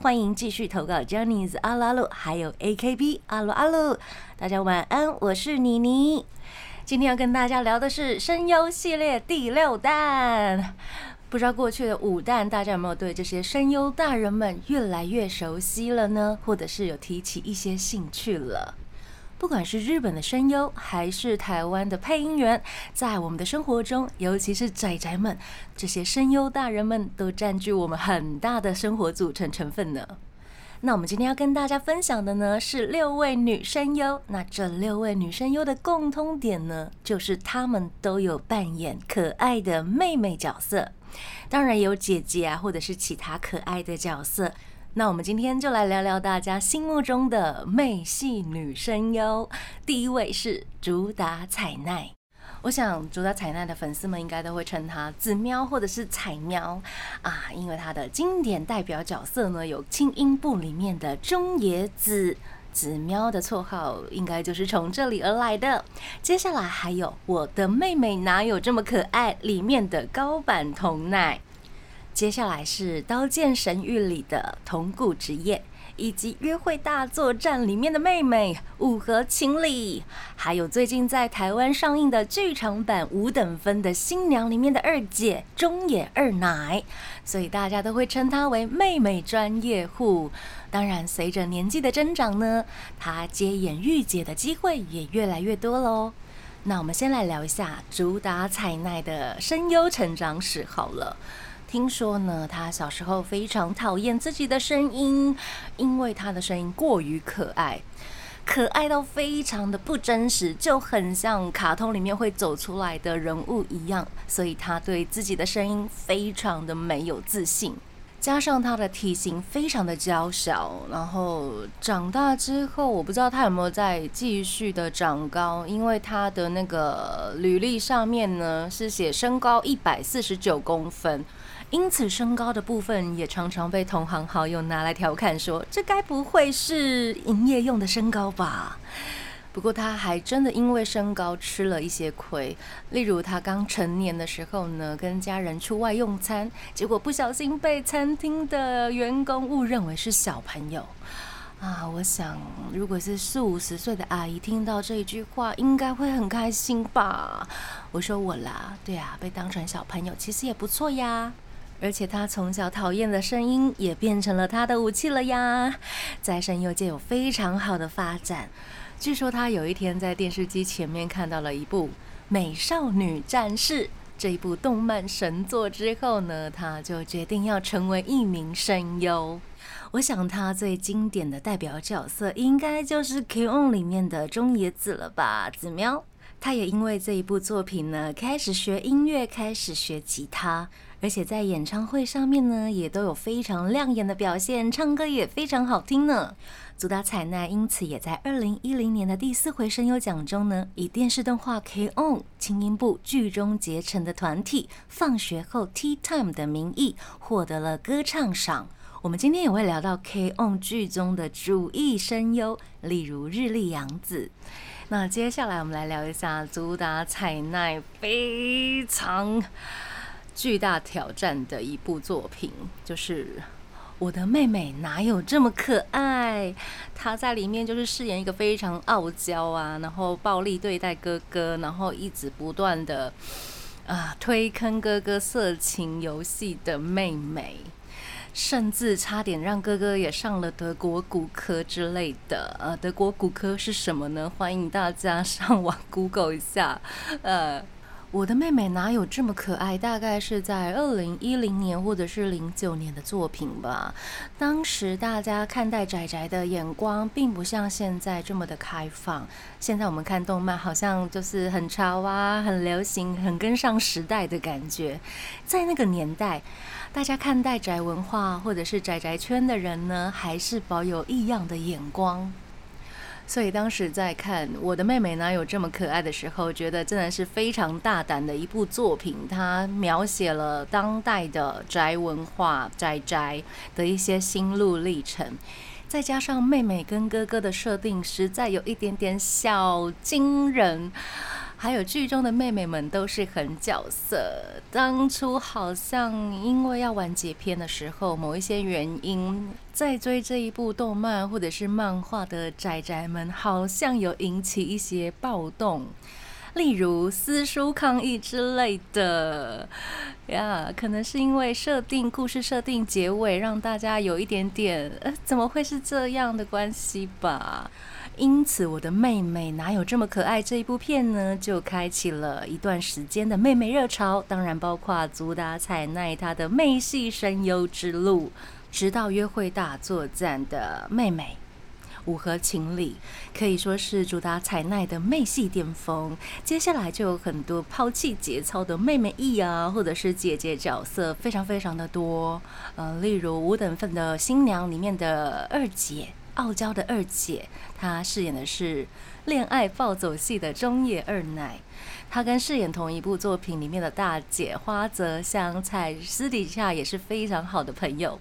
欢迎继续投稿 j o n n y s 阿鲁阿鲁，还有 AKB 阿鲁阿鲁。大家晚安，我是妮妮。今天要跟大家聊的是声优系列第六弹。不知道过去的五弹，大家有没有对这些声优大人们越来越熟悉了呢？或者是有提起一些兴趣了？不管是日本的声优，还是台湾的配音员，在我们的生活中，尤其是宅宅们，这些声优大人们都占据我们很大的生活组成成分呢。那我们今天要跟大家分享的呢是六位女声优。那这六位女声优的共通点呢，就是她们都有扮演可爱的妹妹角色，当然有姐姐啊，或者是其他可爱的角色。那我们今天就来聊聊大家心目中的妹系女声优。第一位是竹达彩奈。我想，主打彩奈的粉丝们应该都会称她紫喵或者是彩喵啊，因为她的经典代表角色呢有轻音部里面的中野子紫喵的绰号，应该就是从这里而来的。接下来还有我的妹妹哪有这么可爱里面的高坂童奈，接下来是刀剑神域里的铜谷职业。以及《约会大作战》里面的妹妹五和情理，还有最近在台湾上映的剧场版《五等分的新娘》里面的二姐中野二奶，所以大家都会称她为妹妹专业户。当然，随着年纪的增长呢，她接演御姐的机会也越来越多喽。那我们先来聊一下主打彩奈的声优成长史好了。听说呢，他小时候非常讨厌自己的声音，因为他的声音过于可爱，可爱到非常的不真实，就很像卡通里面会走出来的人物一样，所以他对自己的声音非常的没有自信。加上他的体型非常的娇小，然后长大之后，我不知道他有没有再继续的长高，因为他的那个履历上面呢是写身高一百四十九公分。因此，身高的部分也常常被同行好友拿来调侃，说这该不会是营业用的身高吧？不过，他还真的因为身高吃了一些亏。例如，他刚成年的时候呢，跟家人出外用餐，结果不小心被餐厅的员工误认为是小朋友。啊，我想，如果是四五十岁的阿姨听到这一句话，应该会很开心吧？我说我啦，对啊，被当成小朋友其实也不错呀。而且他从小讨厌的声音也变成了他的武器了呀，在声优界有非常好的发展。据说他有一天在电视机前面看到了一部《美少女战士》这一部动漫神作之后呢，他就决定要成为一名声优。我想他最经典的代表角色应该就是《K-ON》里面的中野子了吧，子喵。他也因为这一部作品呢，开始学音乐，开始学吉他。而且在演唱会上面呢，也都有非常亮眼的表现，唱歌也非常好听呢。足达彩奈因此也在二零一零年的第四回声优奖中呢，以电视动画《K-ON》轻音部剧中结成的团体放学后 Tea Time 的名义，获得了歌唱赏。我们今天也会聊到《K-ON》剧中的主义声优，例如日立阳子。那接下来我们来聊一下主打彩奈非常。巨大挑战的一部作品，就是我的妹妹哪有这么可爱？她在里面就是饰演一个非常傲娇啊，然后暴力对待哥哥，然后一直不断的啊推坑哥哥色情游戏的妹妹，甚至差点让哥哥也上了德国骨科之类的。呃，德国骨科是什么呢？欢迎大家上网 Google 一下，呃。我的妹妹哪有这么可爱？大概是在二零一零年或者是零九年的作品吧。当时大家看待宅宅的眼光，并不像现在这么的开放。现在我们看动漫，好像就是很潮啊，很流行，很跟上时代的感觉。在那个年代，大家看待宅文化或者是宅宅圈的人呢，还是保有异样的眼光。所以当时在看我的妹妹呢有这么可爱的时候，觉得真的是非常大胆的一部作品。它描写了当代的宅文化、宅宅的一些心路历程，再加上妹妹跟哥哥的设定，实在有一点点小惊人。还有剧中的妹妹们都是很角色。当初好像因为要完结篇的时候，某一些原因，在追这一部动漫或者是漫画的宅宅们，好像有引起一些暴动，例如撕书抗议之类的呀。可能是因为设定故事设定结尾，让大家有一点点呃，怎么会是这样的关系吧？因此，我的妹妹哪有这么可爱？这一部片呢，就开启了一段时间的妹妹热潮，当然包括足达彩奈她的妹系声优之路，直到约会大作战的妹妹，五合情理，可以说是足达彩奈的妹系巅峰。接下来就有很多抛弃节操的妹妹意啊，或者是姐姐角色，非常非常的多。呃，例如五等份的新娘里面的二姐。傲娇的二姐，她饰演的是恋爱暴走戏的中野二奶。她跟饰演同一部作品里面的大姐花泽香菜，私底下也是非常好的朋友。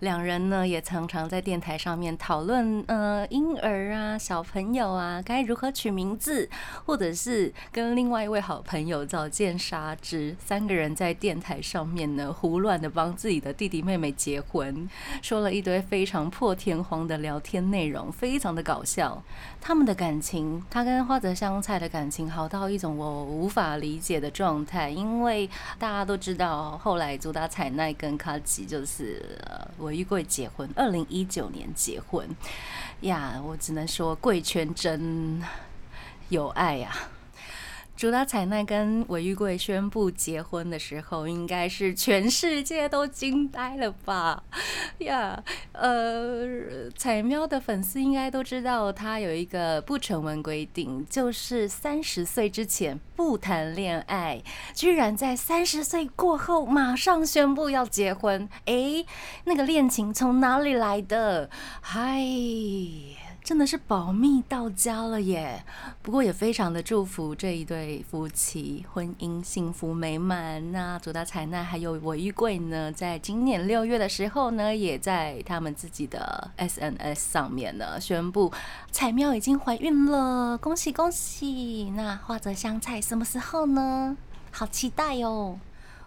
两人呢也常常在电台上面讨论，呃，婴儿啊、小朋友啊该如何取名字，或者是跟另外一位好朋友早见沙织三个人在电台上面呢胡乱的帮自己的弟弟妹妹结婚，说了一堆非常破天荒的聊天内容，非常的搞笑。他们的感情，他跟花泽香菜的感情好到一种我无法理解的状态，因为大家都知道后来竹达彩奈跟卡吉就是。我与贵结婚，二零一九年结婚呀，我只能说贵圈真有爱呀。竹达彩奈跟韦玉贵宣布结婚的时候，应该是全世界都惊呆了吧？呀，呃，彩喵的粉丝应该都知道，他有一个不成文规定，就是三十岁之前不谈恋爱，居然在三十岁过后马上宣布要结婚。哎，那个恋情从哪里来的？嗨。真的是保密到家了耶！不过也非常的祝福这一对夫妻婚姻幸福美满。那左大彩奈还有我玉贵呢，在今年六月的时候呢，也在他们自己的 SNS 上面呢宣布彩喵已经怀孕了，恭喜恭喜！那花泽香菜什么时候呢？好期待哦！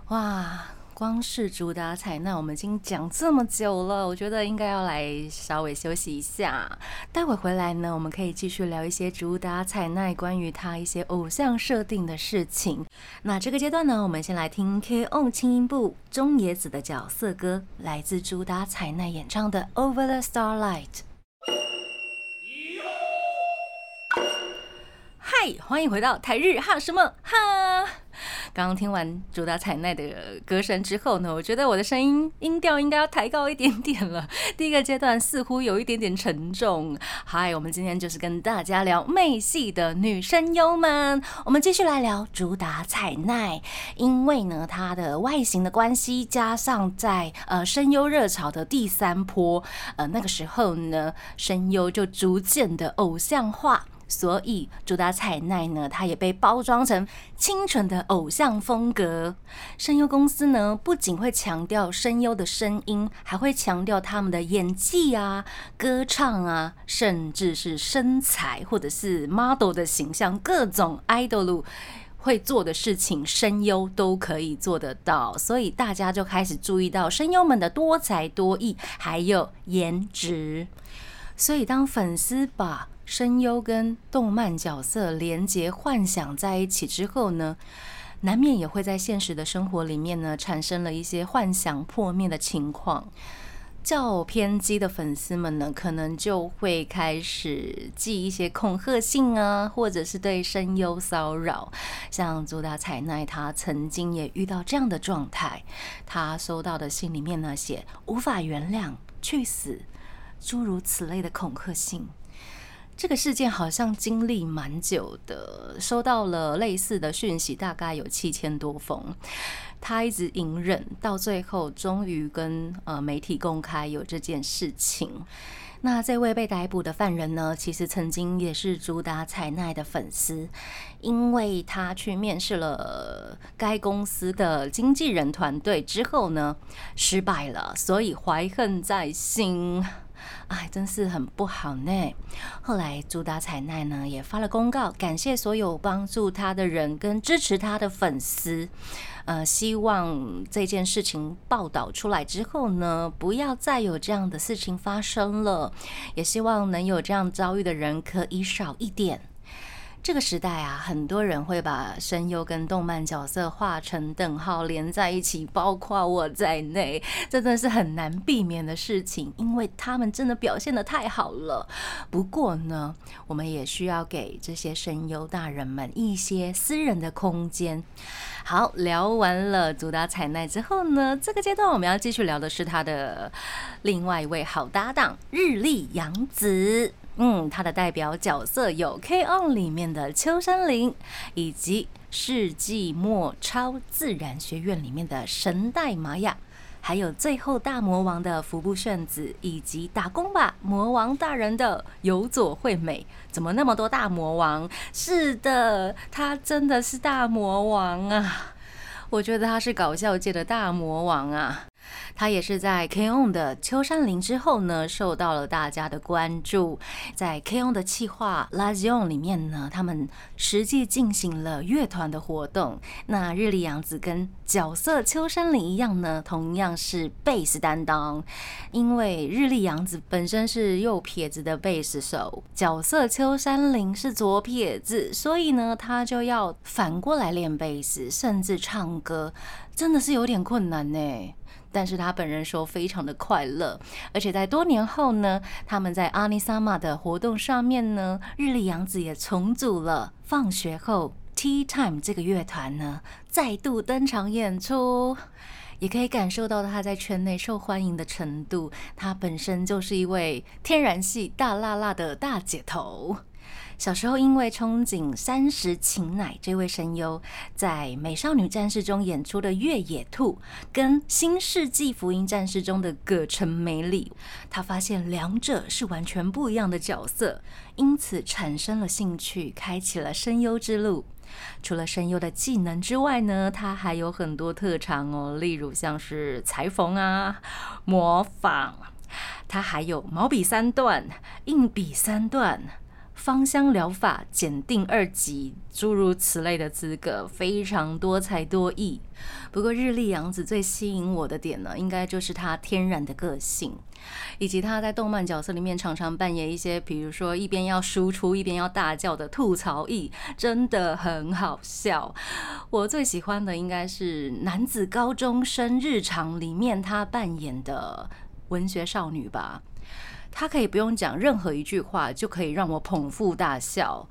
哇！光是主打彩那我们已经讲这么久了，我觉得应该要来稍微休息一下。待会回来呢，我们可以继续聊一些主打彩奈关于他一些偶像设定的事情。那这个阶段呢，我们先来听 K.O. 轻音部中野子的角色歌，来自主打彩奈演唱的《Over the Starlight》。嗨，欢迎回到台日哈什么哈。刚刚听完主打彩奈的歌声之后呢，我觉得我的声音音调应该要抬高一点点了。第一个阶段似乎有一点点沉重。嗨，我们今天就是跟大家聊妹系的女声优们。我们继续来聊主打彩奈，因为呢，她的外形的关系，加上在呃声优热潮的第三波，呃那个时候呢，声优就逐渐的偶像化。所以，主打彩奈呢，它也被包装成清纯的偶像风格。声优公司呢，不仅会强调声优的声音，还会强调他们的演技啊、歌唱啊，甚至是身材或者是 model 的形象，各种 idol 会做的事情，声优都可以做得到。所以大家就开始注意到声优们的多才多艺，还有颜值。所以当粉丝把声优跟动漫角色连接幻想在一起之后呢，难免也会在现实的生活里面呢产生了一些幻想破灭的情况。较偏激的粉丝们呢，可能就会开始寄一些恐吓信啊，或者是对声优骚扰。像朱达彩奈，她曾经也遇到这样的状态，她收到的信里面呢写“无法原谅”“去死”诸如此类的恐吓信。这个事件好像经历蛮久的，收到了类似的讯息，大概有七千多封。他一直隐忍，到最后终于跟呃媒体公开有这件事情。那这位被逮捕的犯人呢，其实曾经也是朱达彩奈的粉丝，因为他去面试了该公司的经纪人团队之后呢，失败了，所以怀恨在心。哎，真是很不好呢。后来朱打彩奈呢也发了公告，感谢所有帮助他的人跟支持他的粉丝。呃，希望这件事情报道出来之后呢，不要再有这样的事情发生了。也希望能有这样遭遇的人可以少一点。这个时代啊，很多人会把声优跟动漫角色画成等号连在一起，包括我在内，这真的是很难避免的事情，因为他们真的表现的太好了。不过呢，我们也需要给这些声优大人们一些私人的空间。好，聊完了足达彩奈之后呢，这个阶段我们要继续聊的是他的另外一位好搭档日历洋子。嗯，他的代表角色有《K On》里面的秋山林，以及《世纪末超自然学院》里面的神代玛雅，还有最后大魔王的服部炫子，以及打工吧魔王大人的有佐惠美。怎么那么多大魔王？是的，他真的是大魔王啊！我觉得他是搞笑界的大魔王啊！他也是在 K-ON 的秋山林之后呢，受到了大家的关注。在 K-ON 的企划 Lazion 里面呢，他们实际进行了乐团的活动。那日历洋子跟角色秋山林一样呢，同样是贝斯担当。因为日历洋子本身是右撇子的贝斯手，角色秋山林是左撇子，所以呢，他就要反过来练贝斯，甚至唱歌，真的是有点困难呢。但是他本人说非常的快乐，而且在多年后呢，他们在阿尼萨玛的活动上面呢，日历洋子也重组了放学后 Tea Time 这个乐团呢，再度登场演出，也可以感受到他在圈内受欢迎的程度。他本身就是一位天然系大辣辣的大姐头。小时候因为憧憬三十晴乃这位声优在《美少女战士》中演出的越野兔，跟《新世纪福音战士》中的葛城美里，他发现两者是完全不一样的角色，因此产生了兴趣，开启了声优之路。除了声优的技能之外呢，他还有很多特长哦，例如像是裁缝啊、模仿，他还有毛笔三段、硬笔三段。芳香疗法检定二级，诸如此类的资格非常多才多艺。不过日历洋子最吸引我的点呢，应该就是他天然的个性，以及他在动漫角色里面常常扮演一些，比如说一边要输出一边要大叫的吐槽役，真的很好笑。我最喜欢的应该是男子高中生日常里面他扮演的文学少女吧。他可以不用讲任何一句话，就可以让我捧腹大笑，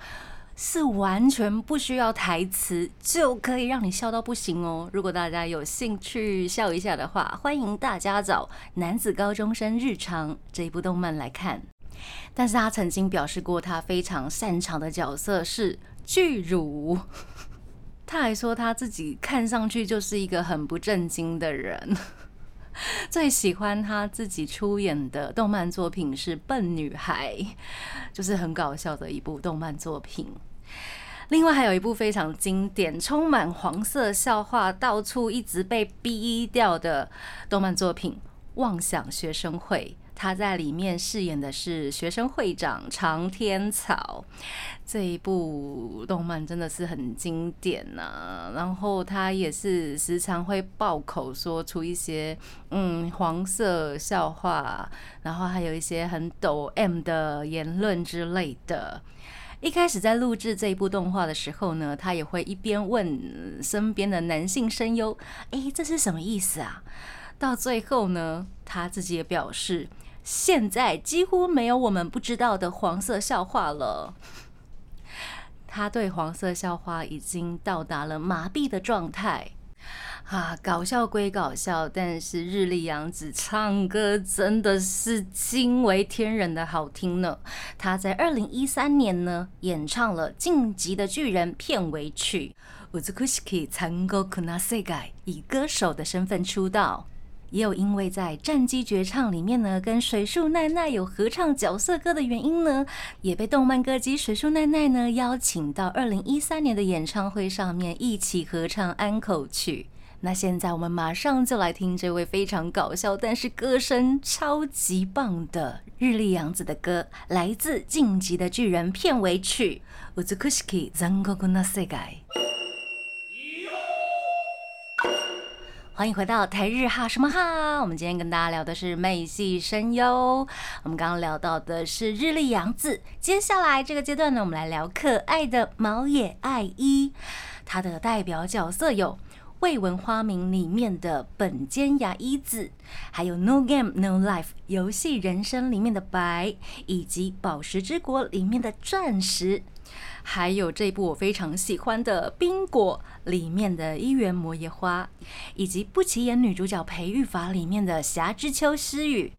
是完全不需要台词就可以让你笑到不行哦。如果大家有兴趣笑一下的话，欢迎大家找《男子高中生日常》这一部动漫来看。但是他曾经表示过，他非常擅长的角色是巨乳。他还说他自己看上去就是一个很不正经的人。最喜欢他自己出演的动漫作品是《笨女孩》，就是很搞笑的一部动漫作品。另外还有一部非常经典、充满黄色笑话、到处一直被逼掉的动漫作品《妄想学生会》。他在里面饰演的是学生会长长天草，这一部动漫真的是很经典呐。然后他也是时常会爆口说出一些嗯黄色笑话，然后还有一些很抖 M 的言论之类的。一开始在录制这一部动画的时候呢，他也会一边问身边的男性声优：“诶，这是什么意思啊？”到最后呢，他自己也表示，现在几乎没有我们不知道的黄色笑话了。他对黄色笑话已经到达了麻痹的状态。啊，搞笑归搞笑，但是日历洋子唱歌真的是惊为天人的好听呢。他在二零一三年呢演唱了《晋级的巨人》片尾曲《Uzukushiki Tango Kunasei》，以歌手的身份出道。也有因为在《战机绝唱》里面呢，跟水树奈奈有合唱角色歌的原因呢，也被动漫歌姬水树奈奈呢邀请到二零一三年的演唱会上面一起合唱安口曲。那现在我们马上就来听这位非常搞笑，但是歌声超级棒的日历洋子的歌，来自《晋级的巨人》片尾曲《我在 kushki》。欢迎回到台日哈什么哈，我们今天跟大家聊的是美系声优。我们刚刚聊到的是日历洋子，接下来这个阶段呢，我们来聊可爱的毛野爱一，他的代表角色有。未闻花名里面的本间牙医子，还有 No Game No Life 游戏人生里面的白，以及宝石之国里面的钻石，还有这部我非常喜欢的冰果里面的一元魔野花，以及不起眼女主角培育法里面的霞之秋诗雨。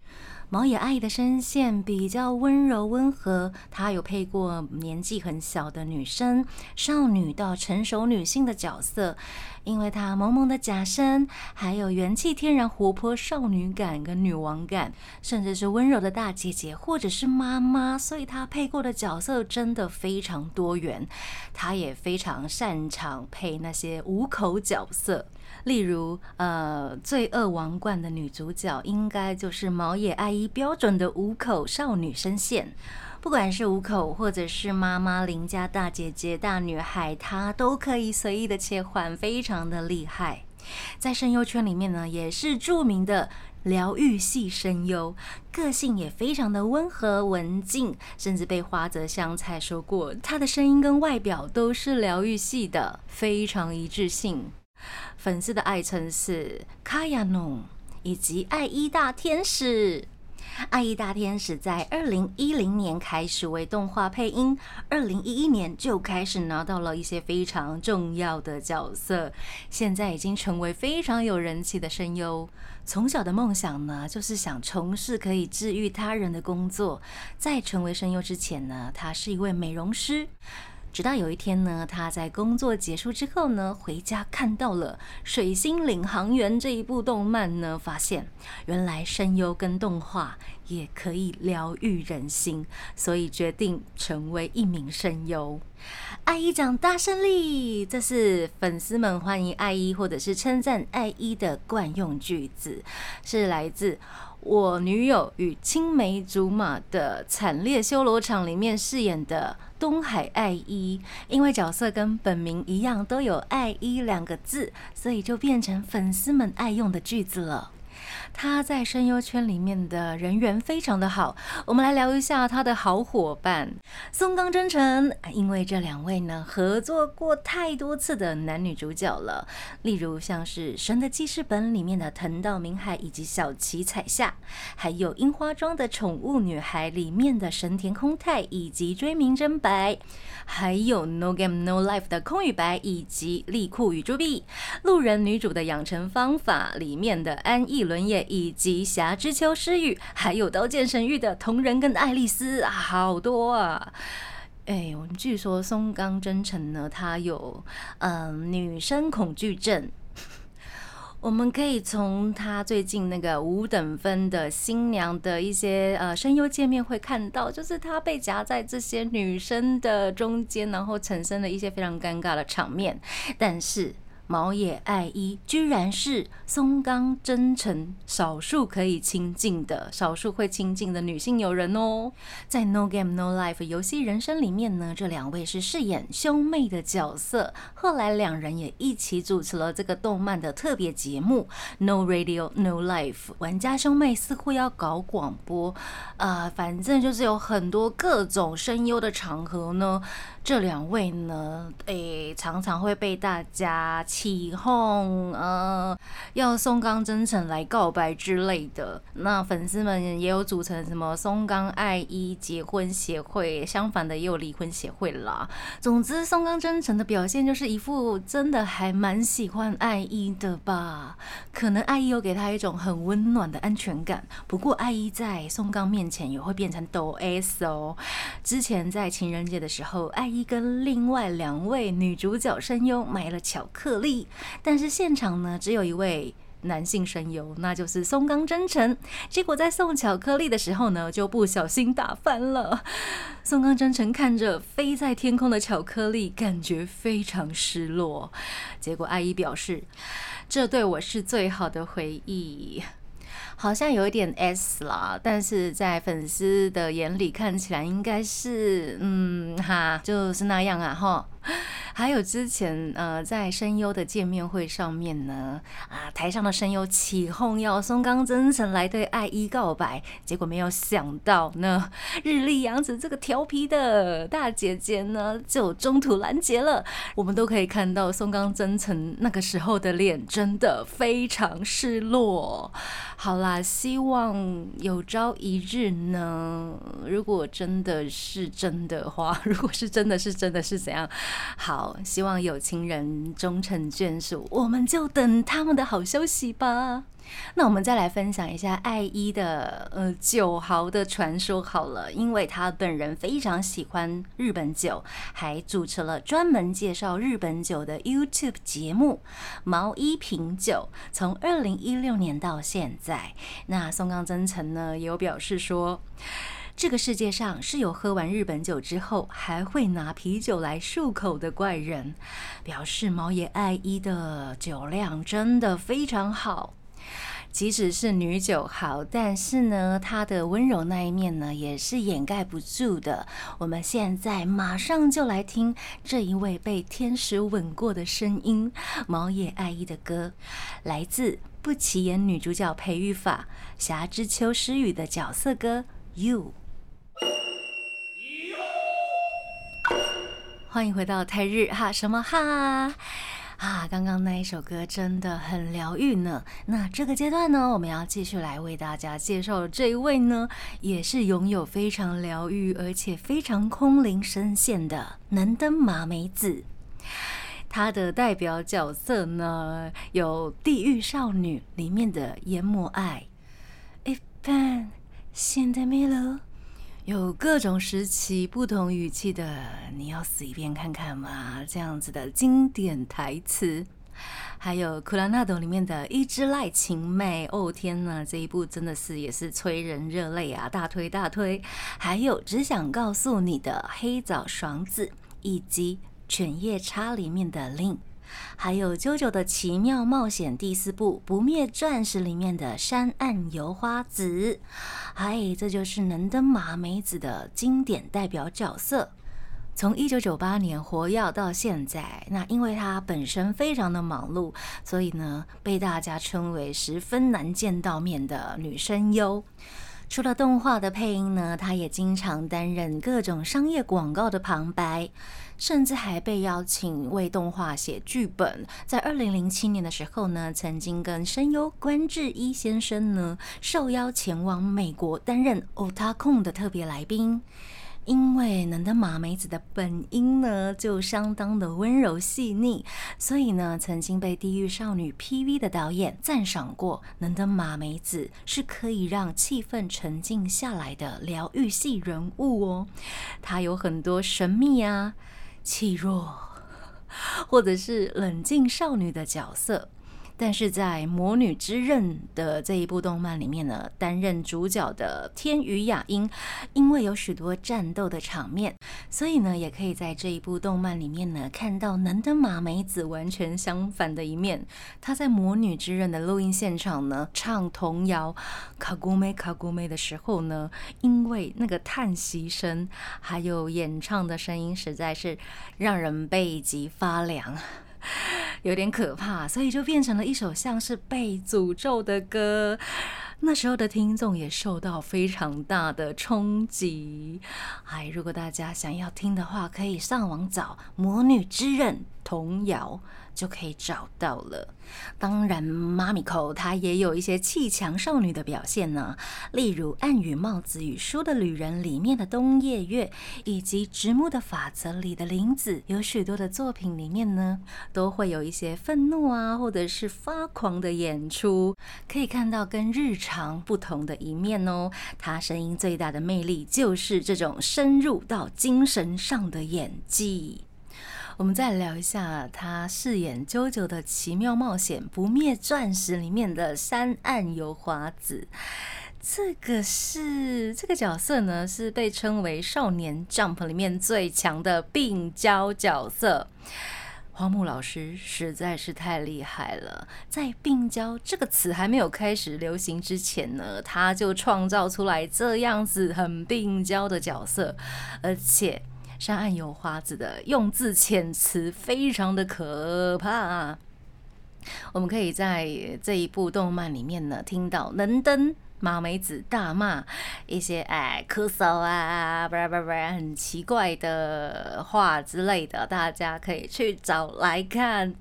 毛野爱的声线比较温柔温和，她有配过年纪很小的女生、少女到成熟女性的角色。因为她萌萌的假声，还有元气天然、活泼少女感跟女王感，甚至是温柔的大姐姐或者是妈妈，所以她配过的角色真的非常多元。她也非常擅长配那些无口角色。例如，呃，《罪恶王冠》的女主角应该就是毛野爱一标准的五口少女声线，不管是五口或者是妈妈、邻家大姐姐、大女孩，她都可以随意的切换，非常的厉害。在声优圈里面呢，也是著名的疗愈系声优，个性也非常的温和文静，甚至被花泽香菜说过，她的声音跟外表都是疗愈系的，非常一致性。粉丝的爱称是卡亚农以及爱伊大天使。爱伊大天使在二零一零年开始为动画配音，二零一一年就开始拿到了一些非常重要的角色，现在已经成为非常有人气的声优。从小的梦想呢，就是想从事可以治愈他人的工作。在成为声优之前呢，他是一位美容师。直到有一天呢，他在工作结束之后呢，回家看到了《水星领航员》这一部动漫呢，发现原来声优跟动画也可以疗愈人心，所以决定成为一名声优。爱一长大胜利，这是粉丝们欢迎爱一或者是称赞爱一的惯用句子，是来自。我女友与青梅竹马的惨烈修罗场里面饰演的东海爱一，因为角色跟本名一样都有“爱一”两个字，所以就变成粉丝们爱用的句子了。他在声优圈里面的人缘非常的好，我们来聊一下他的好伙伴松冈真诚。因为这两位呢合作过太多次的男女主角了，例如像是《神的记事本》里面的藤道明海以及小崎彩夏，还有《樱花庄的宠物女孩》里面的神田空太以及追名真白，还有《No Game No Life》的空与白以及利库与朱碧，《路人女主的养成方法》里面的安逸伦也。以及霞之秋诗雨，还有刀剑神域的同人跟爱丽丝，好多啊！哎，我们据说松冈真诚呢，他有嗯女生恐惧症。我们可以从他最近那个五等分的新娘的一些呃声优界面会看到，就是他被夹在这些女生的中间，然后产生了一些非常尴尬的场面，但是。毛野爱一居然是松冈真诚少数可以亲近的、少数会亲近的女性友人哦。在《No Game No Life》游戏人生里面呢，这两位是饰演兄妹的角色。后来两人也一起主持了这个动漫的特别节目《No Radio No Life》。玩家兄妹似乎要搞广播，呃，反正就是有很多各种声优的场合呢。这两位呢，诶，常常会被大家。起哄，呃，要松冈真诚来告白之类的。那粉丝们也有组成什么松冈爱一结婚协会，相反的也有离婚协会啦。总之，松冈真诚的表现就是一副真的还蛮喜欢爱一的吧。可能爱一有给他一种很温暖的安全感。不过，爱一在松冈面前也会变成抖 S 哦。之前在情人节的时候，爱一跟另外两位女主角声优买了巧克力，但是现场呢只有一位男性声优，那就是松冈真诚。结果在送巧克力的时候呢，就不小心打翻了。松冈真诚看着飞在天空的巧克力，感觉非常失落。结果爱一表示，这对我是最好的回忆。好像有一点 S 啦，但是在粉丝的眼里看起来应该是，嗯哈，就是那样啊哈。还有之前呃在声优的见面会上面呢，啊台上的声优起哄要松冈真诚来对爱一告白，结果没有想到呢，日历阳子这个调皮的大姐姐呢就中途拦截了。我们都可以看到松冈真诚那个时候的脸真的非常失落。好啦，希望有朝一日呢，如果真的是真的话，如果是真的是真的是怎样？好，希望有情人终成眷属，我们就等他们的好消息吧。那我们再来分享一下爱一的呃酒豪的传说好了，因为他本人非常喜欢日本酒，还主持了专门介绍日本酒的 YouTube 节目《毛衣品酒》，从二零一六年到现在。那松冈真诚呢有表示说。这个世界上是有喝完日本酒之后还会拿啤酒来漱口的怪人，表示毛野爱一的酒量真的非常好。即使是女酒豪，但是呢，她的温柔那一面呢，也是掩盖不住的。我们现在马上就来听这一位被天使吻过的声音——毛野爱一的歌，来自不起眼女主角裴玉法《霞之秋诗雨》的角色歌《You》。欢迎回到泰日哈什么哈啊！刚刚那一首歌真的很疗愈呢。那这个阶段呢，我们要继续来为大家介绍的这一位呢，也是拥有非常疗愈而且非常空灵声线的能登麻美子。她的代表角色呢，有《地狱少女》里面的研磨爱。一般现在没了。有各种时期、不同语气的，你要死一遍看看吗？这样子的经典台词，还有《库拉纳朵》里面的一只赖情妹，哦天呐，这一部真的是也是催人热泪啊！大推大推！还有只想告诉你的黑枣爽子，以及《犬夜叉》里面的令。还有《啾啾的奇妙冒险》第四部《不灭钻石》里面的山岸由花子，嗨，这就是能登麻美子的经典代表角色。从一九九八年活跃到现在，那因为她本身非常的忙碌，所以呢，被大家称为十分难见到面的女声优。除了动画的配音呢，他也经常担任各种商业广告的旁白。甚至还被邀请为动画写剧本。在二零零七年的时候呢，曾经跟声优关智一先生呢受邀前往美国担任 o t a 的特别来宾。因为能登麻美子的本音呢就相当的温柔细腻，所以呢曾经被《地狱少女》PV 的导演赞赏过，能登麻美子是可以让气氛沉静下来的疗愈系人物哦。她有很多神秘啊。气弱，或者是冷静少女的角色。但是在《魔女之刃》的这一部动漫里面呢，担任主角的天宇雅音，因为有许多战斗的场面，所以呢，也可以在这一部动漫里面呢，看到能登马美子完全相反的一面。她在《魔女之刃》的录音现场呢，唱童谣《卡古梅卡古梅》的时候呢，因为那个叹息声，还有演唱的声音，实在是让人背脊发凉。有点可怕，所以就变成了一首像是被诅咒的歌。那时候的听众也受到非常大的冲击。哎，如果大家想要听的话，可以上网找《魔女之刃》童谣，就可以找到了。当然，妈咪口它也有一些气强少女的表现呢，例如《暗语帽子与书的旅人》里面的冬夜月，以及《直木的法则》里的林子，有许多的作品里面呢，都会有一些愤怒啊，或者是发狂的演出，可以看到跟日常不同的一面哦。她声音最大的魅力就是这种深入到精神上的演技。我们再聊一下他饰演啾啾的奇妙冒险《不灭钻石》里面的山岸由华子。这个是这个角色呢，是被称为《少年 Jump》里面最强的病娇角色。荒木老师实在是太厉害了，在“病娇”这个词还没有开始流行之前呢，他就创造出来这样子很病娇的角色，而且。山岸有花子的用字遣词非常的可怕，我们可以在这一部动漫里面呢听到能登马梅子大骂一些哎咳嗽啊，不不不，很奇怪的话之类的，大家可以去找来看。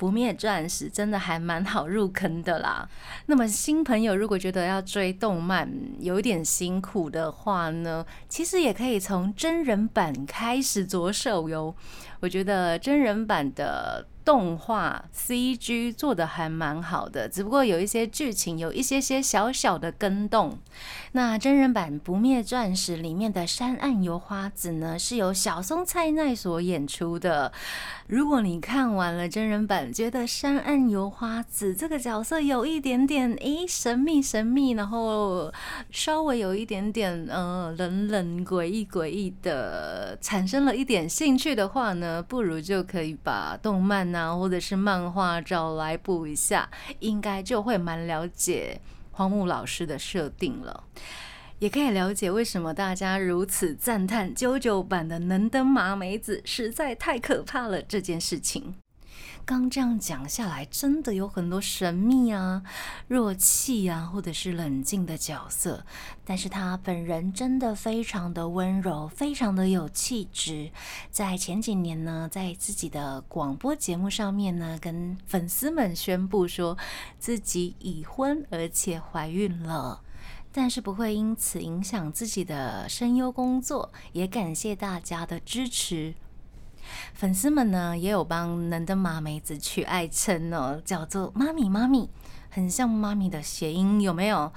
不灭钻石真的还蛮好入坑的啦。那么新朋友如果觉得要追动漫有点辛苦的话呢，其实也可以从真人版开始着手哟。我觉得真人版的。动画 CG 做的还蛮好的，只不过有一些剧情有一些些小小的跟动。那真人版《不灭钻石》里面的山岸由花子呢，是由小松菜奈所演出的。如果你看完了真人版，觉得山岸由花子这个角色有一点点诶神秘神秘，然后稍微有一点点呃冷冷诡异诡异的，产生了一点兴趣的话呢，不如就可以把动漫啊或者是漫画找来补一下，应该就会蛮了解。荒木老师的设定了，也可以了解为什么大家如此赞叹九九版的能登麻美子实在太可怕了这件事情。刚这样讲下来，真的有很多神秘啊、弱气啊，或者是冷静的角色。但是他本人真的非常的温柔，非常的有气质。在前几年呢，在自己的广播节目上面呢，跟粉丝们宣布说自己已婚，而且怀孕了。但是不会因此影响自己的声优工作，也感谢大家的支持。粉丝们呢也有帮能登麻美子取爱称哦，叫做“妈咪妈咪”，很像妈咪的谐音，有没有？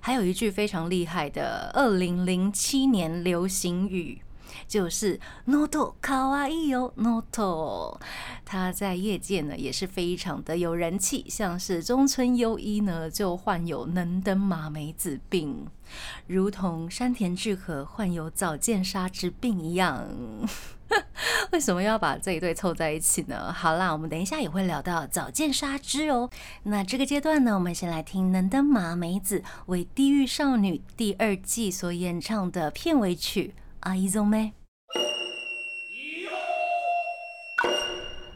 还有一句非常厉害的二零零七年流行语，就是 “noto kawaii yo noto”。他在业界呢也是非常的有人气，像是中村优一呢就患有能登麻美子病，如同山田智和患有早见沙之病一样。为什么要把这一对凑在一起呢？好啦，我们等一下也会聊到早见沙织哦。那这个阶段呢，我们先来听能登麻美子为《地狱少女》第二季所演唱的片尾曲《阿依宗妹》。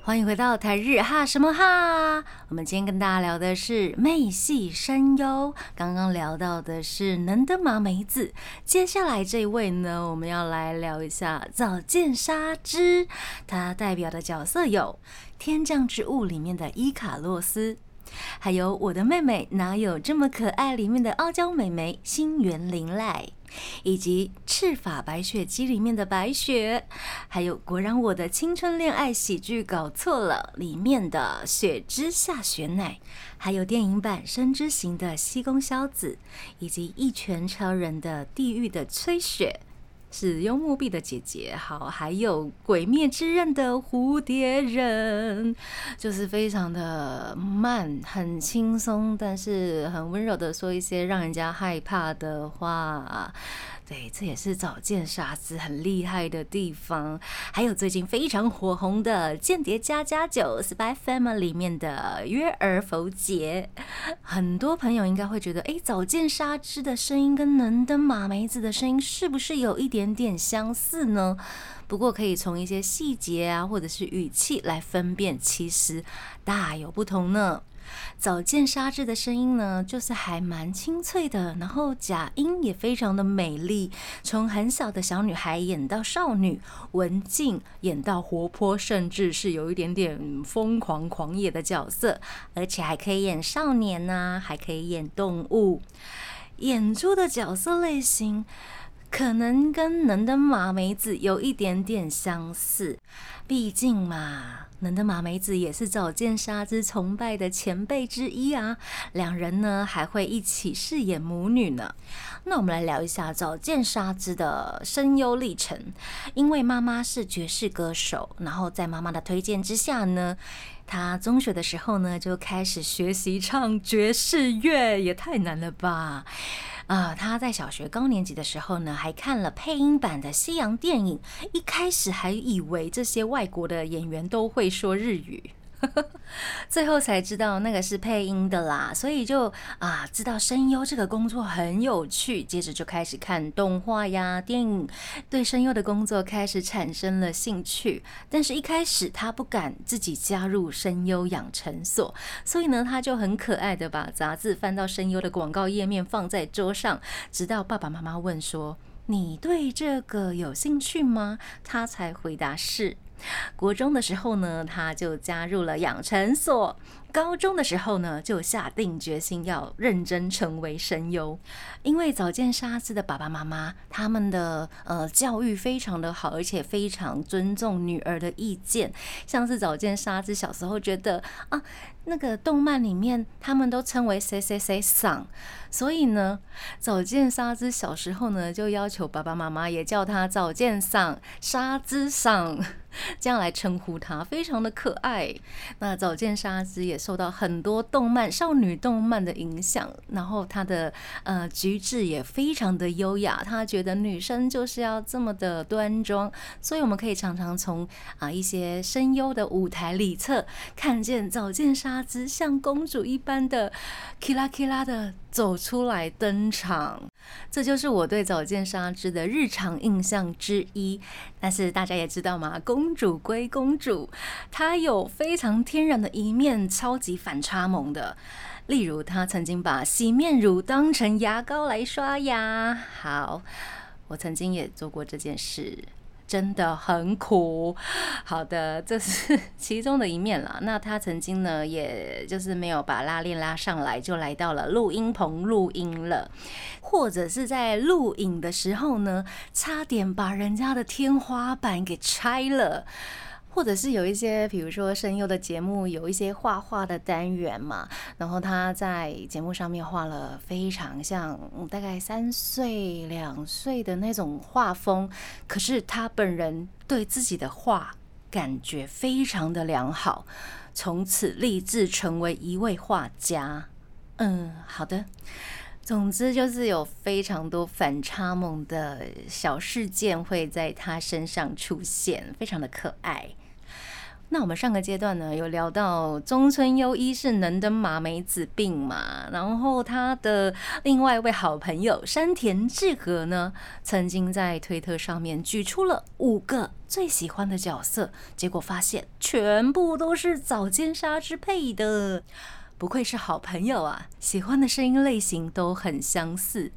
欢迎回到台日哈什么哈？我们今天跟大家聊的是妹系声优，刚刚聊到的是能登麻美子，接下来这一位呢，我们要来聊一下早见沙织，它代表的角色有《天降之物》里面的伊卡洛斯，还有《我的妹妹哪有这么可爱》里面的傲娇美眉新原绫濑。以及《赤发白雪姬》里面的白雪，还有《果然我的青春恋爱喜剧搞错了》里面的雪之下雪乃，还有电影版《生之行》的西宫硝子，以及《一拳超人》的地狱的吹雪。是幽默币的姐姐，好，还有《鬼灭之刃》的蝴蝶人，就是非常的慢，很轻松，但是很温柔的说一些让人家害怕的话。对，这也是早见沙子很厉害的地方。还有最近非常火红的《间谍加加九》（Spy Family） 里面的约尔否杰，很多朋友应该会觉得，哎，早见沙织的声音跟能登马梅子的声音是不是有一点点相似呢？不过可以从一些细节啊，或者是语气来分辨，其实大有不同呢。早见沙织的声音呢，就是还蛮清脆的，然后假音也非常的美丽，从很小的小女孩演到少女，文静演到活泼，甚至是有一点点疯狂狂野的角色，而且还可以演少年呐、还可以演动物，演出的角色类型。可能跟能登麻美子有一点点相似，毕竟嘛，能的马梅子也是早见沙织崇拜的前辈之一啊。两人呢还会一起饰演母女呢。那我们来聊一下早见沙织的声优历程。因为妈妈是爵士歌手，然后在妈妈的推荐之下呢，她中学的时候呢就开始学习唱爵士乐，也太难了吧！啊，他在小学高年级的时候呢，还看了配音版的西洋电影，一开始还以为这些外国的演员都会说日语。最后才知道那个是配音的啦，所以就啊知道声优这个工作很有趣，接着就开始看动画呀、电影，对声优的工作开始产生了兴趣。但是，一开始他不敢自己加入声优养成所，所以呢，他就很可爱的把杂志翻到声优的广告页面放在桌上，直到爸爸妈妈问说：“你对这个有兴趣吗？”他才回答是。国中的时候呢，他就加入了养成所。高中的时候呢，就下定决心要认真成为声优。因为早见沙织的爸爸妈妈，他们的呃教育非常的好，而且非常尊重女儿的意见。像是早见沙织小时候觉得啊，那个动漫里面他们都称为谁谁谁嗓，所以呢，早见沙织小时候呢就要求爸爸妈妈也叫他早见嗓、沙织嗓。这样来称呼她，非常的可爱。那早见沙织也受到很多动漫、少女动漫的影响，然后她的呃举止也非常的优雅。她觉得女生就是要这么的端庄，所以我们可以常常从啊一些声优的舞台里侧看见早见沙织像公主一般的 kira kira 的走出来登场。这就是我对早见沙织的日常印象之一。但是大家也知道嘛，公主归公主，她有非常天然的一面，超级反差萌的。例如，她曾经把洗面乳当成牙膏来刷牙。好，我曾经也做过这件事。真的很苦。好的，这是其中的一面啦。那他曾经呢，也就是没有把拉链拉上来，就来到了录音棚录音了，或者是在录影的时候呢，差点把人家的天花板给拆了。或者是有一些，比如说声优的节目，有一些画画的单元嘛，然后他在节目上面画了非常像大概三岁两岁的那种画风，可是他本人对自己的画感觉非常的良好，从此立志成为一位画家。嗯，好的。总之就是有非常多反差萌的小事件会在他身上出现，非常的可爱。那我们上个阶段呢，有聊到中村优一是能登麻美子病嘛，然后他的另外一位好朋友山田智和呢，曾经在推特上面举出了五个最喜欢的角色，结果发现全部都是早间沙之配的，不愧是好朋友啊，喜欢的声音类型都很相似。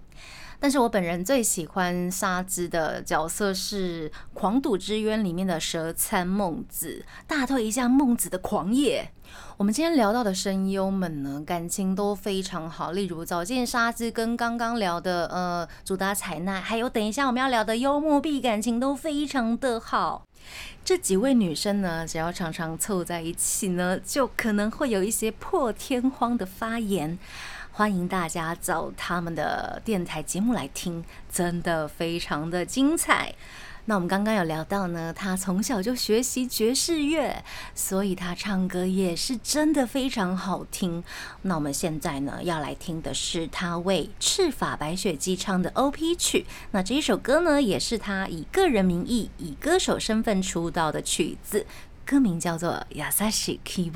但是我本人最喜欢沙织的角色是《狂赌之渊》里面的蛇参孟子，大推一下孟子的狂野。我们今天聊到的声优们呢，感情都非常好，例如早见沙织跟刚刚聊的呃主打彩奈，还有等一下我们要聊的幽默币，感情都非常的好。这几位女生呢，只要常常凑在一起呢，就可能会有一些破天荒的发言。欢迎大家找他们的电台节目来听，真的非常的精彩。那我们刚刚有聊到呢，他从小就学习爵士乐，所以他唱歌也是真的非常好听。那我们现在呢要来听的是他为赤发白雪姬唱的 OP 曲。那这一首歌呢，也是他以个人名义、以歌手身份出道的曲子，歌名叫做《亚萨西 Kibo》。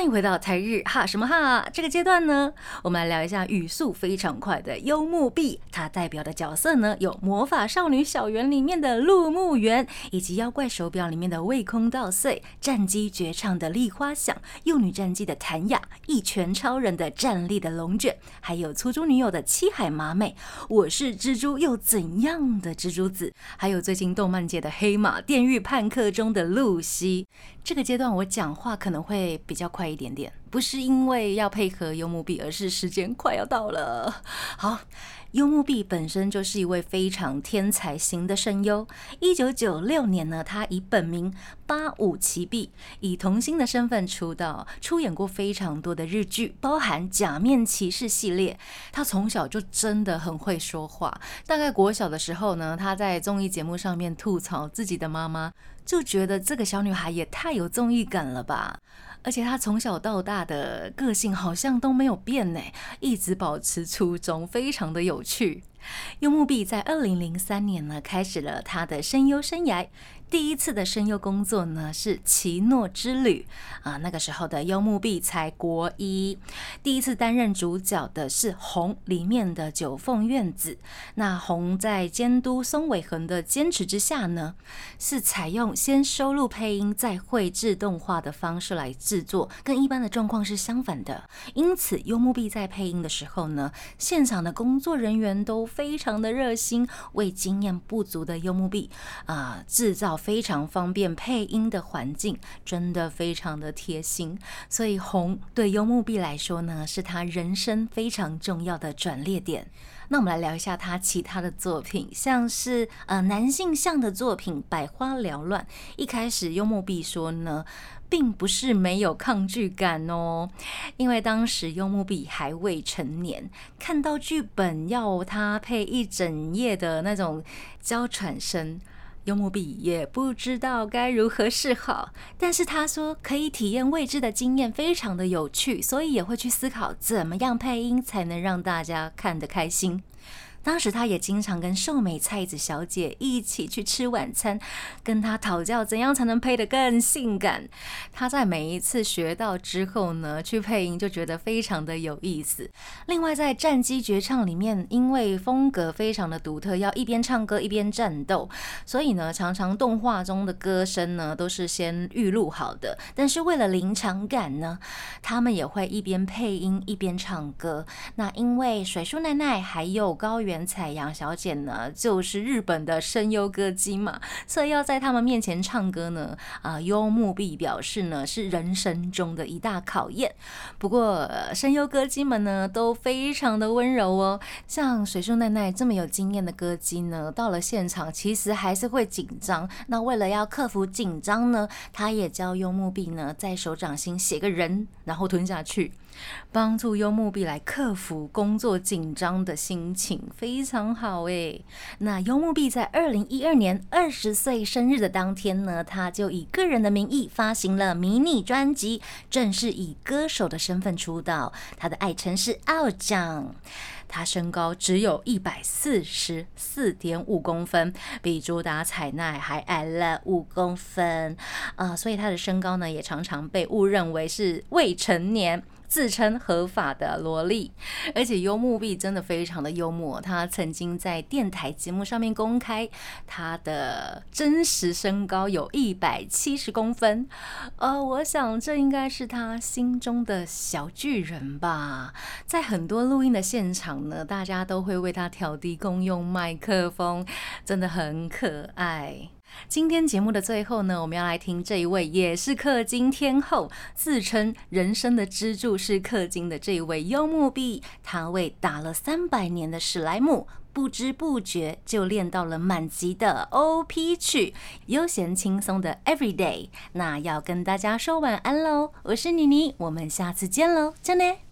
欢迎回到台日哈什么哈？这个阶段呢，我们来聊一下语速非常快的幽木碧，它代表的角色呢有魔法少女小圆里面的陆木园，以及妖怪手表里面的未空稻穗，战机绝唱的立花响，幼女战机的谭雅，一拳超人的战力的龙卷，还有出租女友的七海麻美，我是蜘蛛又怎样的蜘蛛子，还有最近动漫界的黑马电狱判客中的露西。这个阶段我讲话可能会比较快。一点点，不是因为要配合幽木碧，而是时间快要到了。好。幽木碧本身就是一位非常天才型的声优。一九九六年呢，他以本名八五奇碧，以童星的身份出道，出演过非常多的日剧，包含《假面骑士》系列。他从小就真的很会说话。大概国小的时候呢，他在综艺节目上面吐槽自己的妈妈，就觉得这个小女孩也太有综艺感了吧。而且他从小到大的个性好像都没有变呢，一直保持初衷，非常的有趣。幽木碧在二零零三年呢，开始了他的声优生涯。第一次的声优工作呢是《奇诺之旅》啊，那个时候的幽木碧才国一。第一次担任主角的是《红》里面的九凤院子。那红在监督松尾恒的坚持之下呢，是采用先收录配音再绘制动画的方式来制作，跟一般的状况是相反的。因此，幽木碧在配音的时候呢，现场的工作人员都非常的热心，为经验不足的幽木碧啊制造。非常方便配音的环境，真的非常的贴心。所以红对幽木碧来说呢，是他人生非常重要的转捩点。那我们来聊一下他其他的作品，像是呃男性向的作品《百花缭乱》。一开始幽木碧说呢，并不是没有抗拒感哦，因为当时幽木碧还未成年，看到剧本要他配一整夜的那种娇喘声。幽木比也不知道该如何是好，但是他说可以体验未知的经验，非常的有趣，所以也会去思考怎么样配音才能让大家看得开心。当时他也经常跟寿美菜子小姐一起去吃晚餐，跟她讨教怎样才能配得更性感。他在每一次学到之后呢，去配音就觉得非常的有意思。另外在战机绝唱里面，因为风格非常的独特，要一边唱歌一边战斗，所以呢，常常动画中的歌声呢都是先预录好的。但是为了临场感呢，他们也会一边配音一边唱歌。那因为水树奈奈还有高原。原彩杨小姐呢，就是日本的声优歌姬嘛，所以要在他们面前唱歌呢，啊，幽木碧表示呢，是人生中的一大考验。不过，声优歌姬们呢，都非常的温柔哦。像水树奈奈这么有经验的歌姬呢，到了现场其实还是会紧张。那为了要克服紧张呢，他也教幽木碧呢，在手掌心写个人，然后吞下去。帮助幽木碧来克服工作紧张的心情，非常好诶。那幽木碧在二零一二年二十岁生日的当天呢，他就以个人的名义发行了迷你专辑，正式以歌手的身份出道。他的爱称是傲将，他身高只有一百四十四点五公分，比朱达彩奈还矮了五公分啊，所以他的身高呢，也常常被误认为是未成年。自称合法的萝莉，而且幽木碧真的非常的幽默。他曾经在电台节目上面公开他的真实身高有一百七十公分，呃，我想这应该是他心中的小巨人吧。在很多录音的现场呢，大家都会为他调低共用麦克风，真的很可爱。今天节目的最后呢，我们要来听这一位也是氪金天后，自称人生的支柱是氪金的这一位幽木碧，他为打了三百年的史莱姆，不知不觉就练到了满级的 OP 曲，悠闲轻松的 Everyday。那要跟大家说晚安喽，我是妮妮，我们下次见喽，真的。